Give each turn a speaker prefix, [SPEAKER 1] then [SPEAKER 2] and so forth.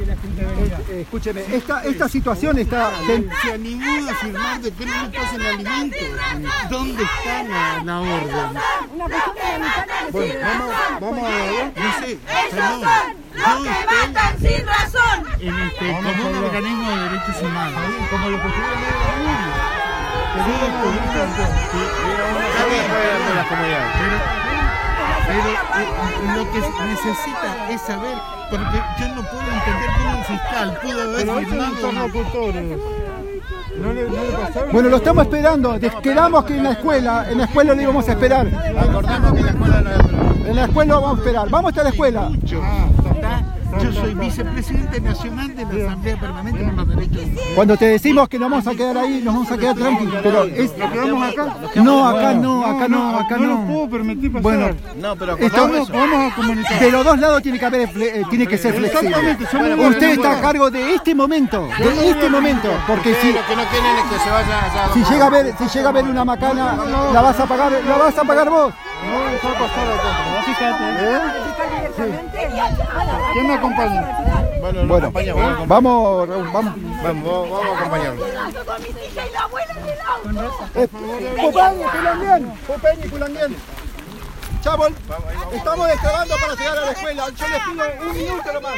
[SPEAKER 1] Eh, escúcheme, esta, esta situación está... ten-
[SPEAKER 2] Se animó a firmar de que no le pasen alimentos. ¿Dónde está la, la orden?
[SPEAKER 1] Bueno, vamos, vamos a ver.
[SPEAKER 2] No sé, perdón.
[SPEAKER 3] ¡Los que matan sin razón!
[SPEAKER 2] en este, como un organismo de derechos humanos.
[SPEAKER 1] Como lo que estuvieron
[SPEAKER 2] Sí, está bien, pero, pero eh, lo que se necesita es saber, porque yo no puedo
[SPEAKER 1] Bueno, lo estamos esperando. Quedamos que en la escuela, en la escuela le íbamos a esperar.
[SPEAKER 4] Acordamos que la escuela no es
[SPEAKER 1] En la escuela vamos a esperar. Vamos hasta la escuela.
[SPEAKER 2] Yo soy vicepresidente nacional de la Asamblea Permanente por los Derechos Humanos.
[SPEAKER 1] Cuando te decimos que nos vamos a quedar ahí, nos vamos a quedar tranquilos. Pero es...
[SPEAKER 5] ¿Nos quedamos acá?
[SPEAKER 1] No, acá no, acá no, acá
[SPEAKER 5] No
[SPEAKER 1] no.
[SPEAKER 5] puedo permitir pasar.
[SPEAKER 1] Bueno,
[SPEAKER 4] No, pero
[SPEAKER 5] Vamos,
[SPEAKER 4] eso.
[SPEAKER 5] vamos a comunicar.
[SPEAKER 1] de los dos lados tiene que haber, eh, tiene que ser flexible. Usted está a cargo de este momento, de este momento, porque si,
[SPEAKER 4] Lo que no quieren es que se vayan allá.
[SPEAKER 1] si llega a ver, si llega a ver una macana, la vas a pagar, la vas a pagar vos.
[SPEAKER 5] No vamos a pasar acá. ¿Eh? ¿Quién me acompaña?
[SPEAKER 4] Bueno,
[SPEAKER 1] Bueno, vamos, Raúl, vamos.
[SPEAKER 4] Vamos, vamos, vamos a acompañarlo.
[SPEAKER 3] con hijas y la abuela.
[SPEAKER 1] Eh. Chavos, estamos descargando para llegar a la escuela. Yo les pido un minuto nomás.